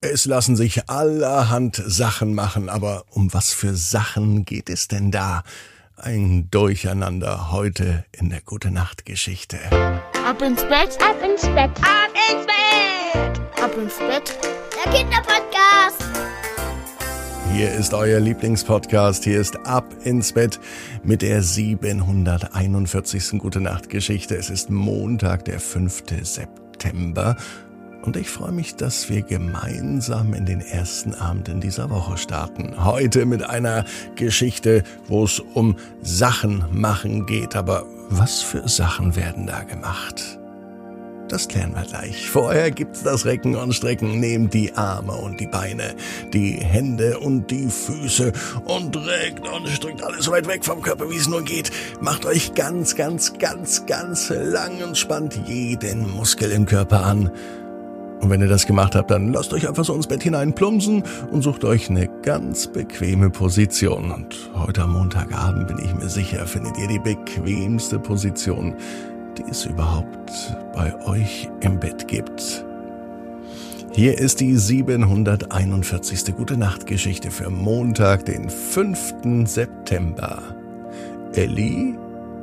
Es lassen sich allerhand Sachen machen, aber um was für Sachen geht es denn da? Ein Durcheinander heute in der Gute Nacht Geschichte. Ab ins Bett, ab ins Bett, ab ins Bett, ab ins Bett. Der Kinderpodcast. Hier ist euer Lieblingspodcast. Hier ist Ab ins Bett mit der 741. Gute Nacht Geschichte. Es ist Montag, der 5. September. Und ich freue mich, dass wir gemeinsam in den ersten Abend in dieser Woche starten. Heute mit einer Geschichte, wo es um Sachen machen geht. Aber was für Sachen werden da gemacht? Das klären wir gleich. Vorher gibt's das Recken und Strecken. Nehmt die Arme und die Beine, die Hände und die Füße und reckt und streckt alles so weit weg vom Körper, wie es nur geht. Macht euch ganz, ganz, ganz, ganz lang und spannt jeden Muskel im Körper an. Und wenn ihr das gemacht habt, dann lasst euch einfach so ins Bett hinein plumpsen und sucht euch eine ganz bequeme Position. Und heute am Montagabend bin ich mir sicher, findet ihr die bequemste Position, die es überhaupt bei euch im Bett gibt. Hier ist die 741. Gute Nacht Geschichte für Montag, den 5. September. Ellie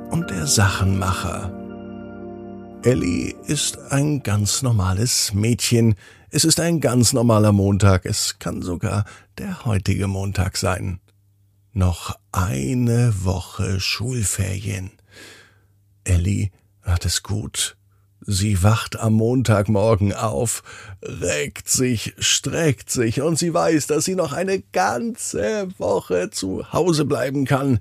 und der Sachenmacher. Ellie ist ein ganz normales Mädchen. Es ist ein ganz normaler Montag. Es kann sogar der heutige Montag sein. Noch eine Woche Schulferien. Ellie hat es gut. Sie wacht am Montagmorgen auf, reckt sich, streckt sich und sie weiß, dass sie noch eine ganze Woche zu Hause bleiben kann.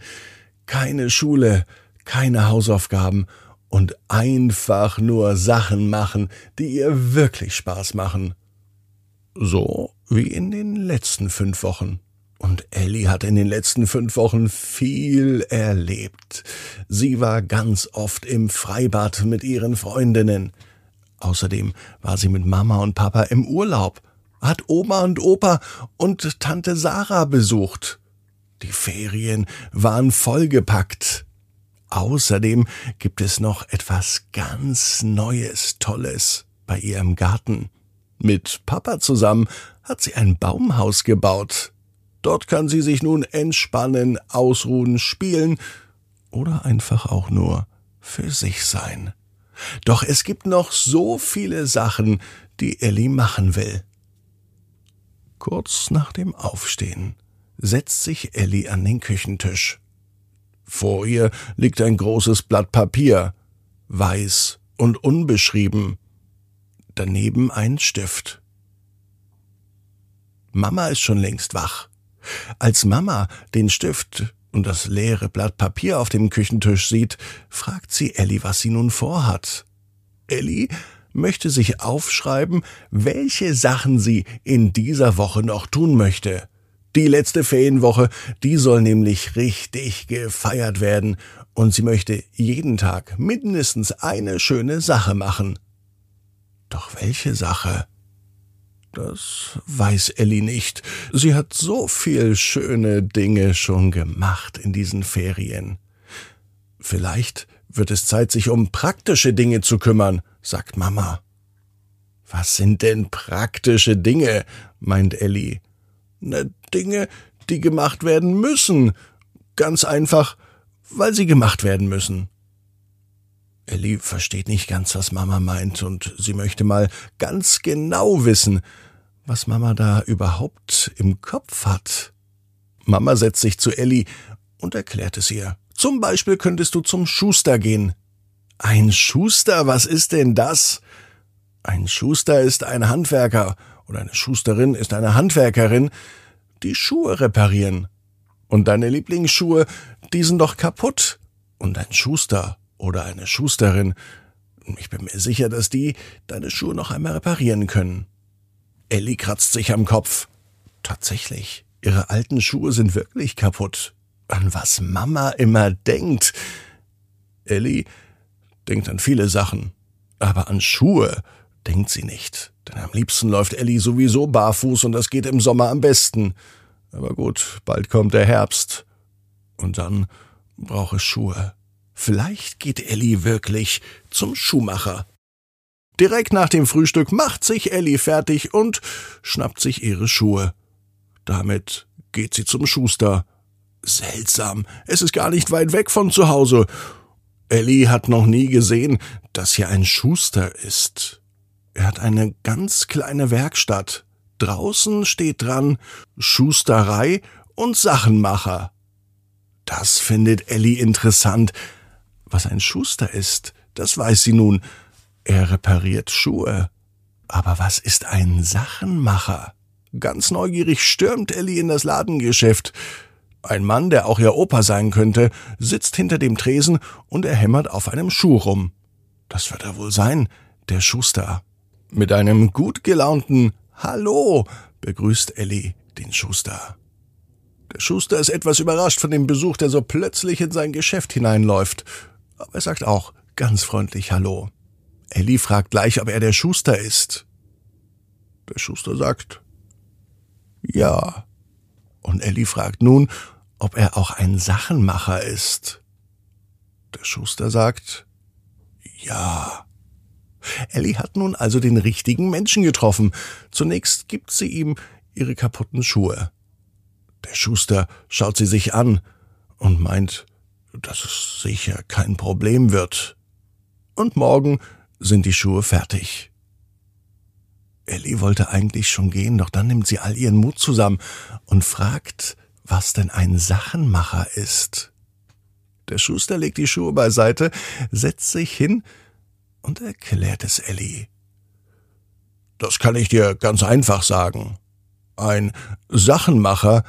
Keine Schule, keine Hausaufgaben und einfach nur Sachen machen, die ihr wirklich Spaß machen. So wie in den letzten fünf Wochen. Und Ellie hat in den letzten fünf Wochen viel erlebt. Sie war ganz oft im Freibad mit ihren Freundinnen. Außerdem war sie mit Mama und Papa im Urlaub, hat Oma und Opa und Tante Sarah besucht. Die Ferien waren vollgepackt. Außerdem gibt es noch etwas ganz Neues, Tolles bei ihr im Garten. Mit Papa zusammen hat sie ein Baumhaus gebaut. Dort kann sie sich nun entspannen, ausruhen, spielen oder einfach auch nur für sich sein. Doch es gibt noch so viele Sachen, die Ellie machen will. Kurz nach dem Aufstehen setzt sich Ellie an den Küchentisch. Vor ihr liegt ein großes Blatt Papier, weiß und unbeschrieben. Daneben ein Stift. Mama ist schon längst wach. Als Mama den Stift und das leere Blatt Papier auf dem Küchentisch sieht, fragt sie Ellie, was sie nun vorhat. Ellie möchte sich aufschreiben, welche Sachen sie in dieser Woche noch tun möchte. Die letzte Ferienwoche, die soll nämlich richtig gefeiert werden und sie möchte jeden Tag mindestens eine schöne Sache machen. Doch welche Sache? Das weiß Ellie nicht. Sie hat so viel schöne Dinge schon gemacht in diesen Ferien. Vielleicht wird es Zeit, sich um praktische Dinge zu kümmern, sagt Mama. Was sind denn praktische Dinge? meint Ellie. Ne, Dinge, die gemacht werden müssen. Ganz einfach, weil sie gemacht werden müssen. Ellie versteht nicht ganz, was Mama meint, und sie möchte mal ganz genau wissen, was Mama da überhaupt im Kopf hat. Mama setzt sich zu Ellie und erklärt es ihr. Zum Beispiel könntest du zum Schuster gehen. Ein Schuster, was ist denn das? Ein Schuster ist ein Handwerker oder eine Schusterin ist eine Handwerkerin, die Schuhe reparieren. Und deine Lieblingsschuhe, die sind doch kaputt. Und ein Schuster oder eine Schusterin, ich bin mir sicher, dass die deine Schuhe noch einmal reparieren können. Ellie kratzt sich am Kopf. Tatsächlich, ihre alten Schuhe sind wirklich kaputt. An was Mama immer denkt. Ellie denkt an viele Sachen, aber an Schuhe denkt sie nicht. Denn am liebsten läuft Ellie sowieso barfuß und das geht im Sommer am besten. Aber gut, bald kommt der Herbst. Und dann braucht es Schuhe. Vielleicht geht Ellie wirklich zum Schuhmacher. Direkt nach dem Frühstück macht sich Elli fertig und schnappt sich ihre Schuhe. Damit geht sie zum Schuster. Seltsam, es ist gar nicht weit weg von zu Hause. Elli hat noch nie gesehen, dass hier ein Schuster ist. Er hat eine ganz kleine Werkstatt. Draußen steht dran Schusterei und Sachenmacher. Das findet Elli interessant. Was ein Schuster ist, das weiß sie nun. Er repariert Schuhe. Aber was ist ein Sachenmacher? Ganz neugierig stürmt Elli in das Ladengeschäft. Ein Mann, der auch ihr Opa sein könnte, sitzt hinter dem Tresen und er hämmert auf einem Schuh rum. Das wird er wohl sein, der Schuster. Mit einem gut gelaunten Hallo begrüßt Elli den Schuster. Der Schuster ist etwas überrascht von dem Besuch, der so plötzlich in sein Geschäft hineinläuft. Aber er sagt auch ganz freundlich Hallo. Elli fragt gleich, ob er der Schuster ist. Der Schuster sagt Ja. Und Elli fragt nun, ob er auch ein Sachenmacher ist. Der Schuster sagt Ja. Elli hat nun also den richtigen Menschen getroffen. Zunächst gibt sie ihm ihre kaputten Schuhe. Der Schuster schaut sie sich an und meint, dass es sicher kein Problem wird. Und morgen sind die Schuhe fertig. Ellie wollte eigentlich schon gehen, doch dann nimmt sie all ihren Mut zusammen und fragt, was denn ein Sachenmacher ist. Der Schuster legt die Schuhe beiseite, setzt sich hin und erklärt es Ellie. Das kann ich dir ganz einfach sagen. Ein Sachenmacher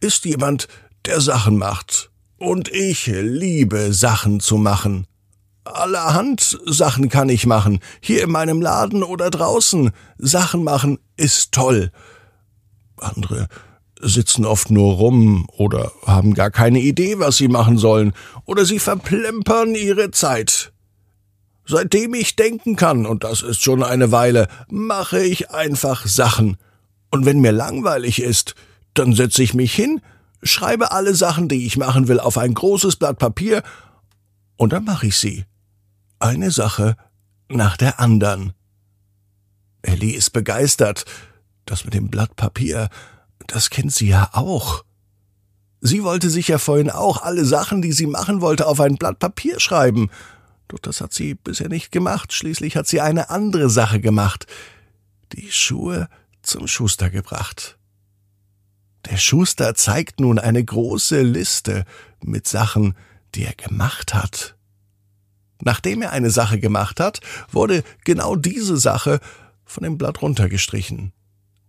ist jemand, der Sachen macht. Und ich liebe Sachen zu machen. Allerhand Sachen kann ich machen, hier in meinem Laden oder draußen. Sachen machen ist toll. Andere sitzen oft nur rum oder haben gar keine Idee, was sie machen sollen, oder sie verplempern ihre Zeit. Seitdem ich denken kann, und das ist schon eine Weile, mache ich einfach Sachen. Und wenn mir langweilig ist, dann setze ich mich hin, schreibe alle Sachen, die ich machen will, auf ein großes Blatt Papier, und dann mache ich sie. Eine Sache nach der andern. Ellie ist begeistert. Das mit dem Blatt Papier, das kennt sie ja auch. Sie wollte sich ja vorhin auch alle Sachen, die sie machen wollte, auf ein Blatt Papier schreiben. Doch das hat sie bisher nicht gemacht. Schließlich hat sie eine andere Sache gemacht. Die Schuhe zum Schuster gebracht. Der Schuster zeigt nun eine große Liste mit Sachen, die er gemacht hat. Nachdem er eine Sache gemacht hat, wurde genau diese Sache von dem Blatt runtergestrichen.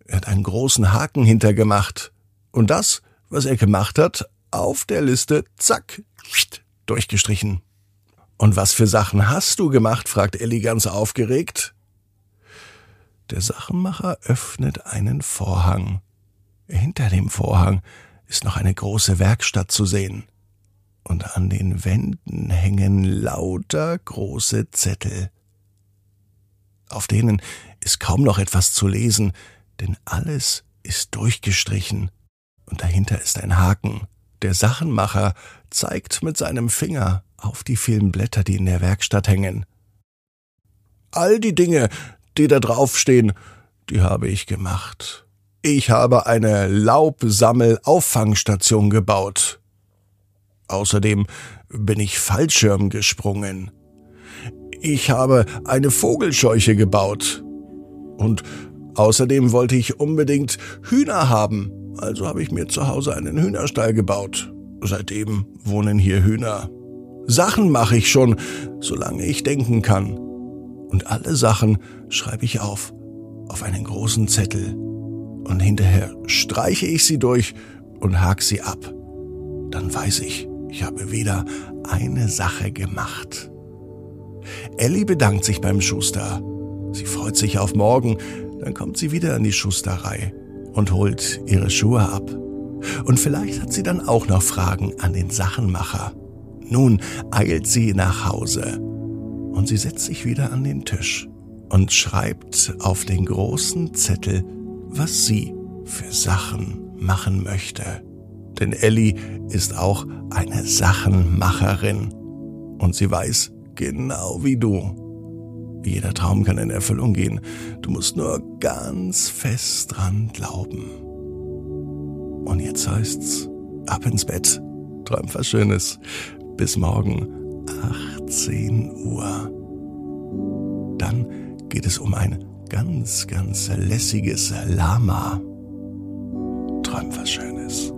Er hat einen großen Haken hintergemacht. Und das, was er gemacht hat, auf der Liste, zack, durchgestrichen. Und was für Sachen hast du gemacht? fragt Elli ganz aufgeregt. Der Sachenmacher öffnet einen Vorhang. Hinter dem Vorhang ist noch eine große Werkstatt zu sehen. Und an den Wänden hängen lauter große Zettel. Auf denen ist kaum noch etwas zu lesen, denn alles ist durchgestrichen. Und dahinter ist ein Haken. Der Sachenmacher zeigt mit seinem Finger auf die vielen Blätter, die in der Werkstatt hängen. All die Dinge, die da draufstehen, die habe ich gemacht. Ich habe eine Laubsammel-Auffangstation gebaut. Außerdem bin ich Fallschirm gesprungen. Ich habe eine Vogelscheuche gebaut. Und außerdem wollte ich unbedingt Hühner haben, also habe ich mir zu Hause einen Hühnerstall gebaut. Seitdem wohnen hier Hühner. Sachen mache ich schon, solange ich denken kann. Und alle Sachen schreibe ich auf, auf einen großen Zettel und hinterher streiche ich sie durch und hake sie ab. Dann weiß ich, ich habe wieder eine Sache gemacht. Ellie bedankt sich beim Schuster. Sie freut sich auf morgen, dann kommt sie wieder in die Schusterei und holt ihre Schuhe ab. Und vielleicht hat sie dann auch noch Fragen an den Sachenmacher. Nun eilt sie nach Hause und sie setzt sich wieder an den Tisch und schreibt auf den großen Zettel was sie für Sachen machen möchte. Denn Ellie ist auch eine Sachenmacherin und sie weiß, genau wie du, Jeder Traum kann in Erfüllung gehen. Du musst nur ganz fest dran glauben. Und jetzt heißt's, ab ins Bett. Träum was Schönes. Bis morgen, 18 Uhr. Dann geht es um ein ganz, ganz lässiges Lama. Träum was Schönes.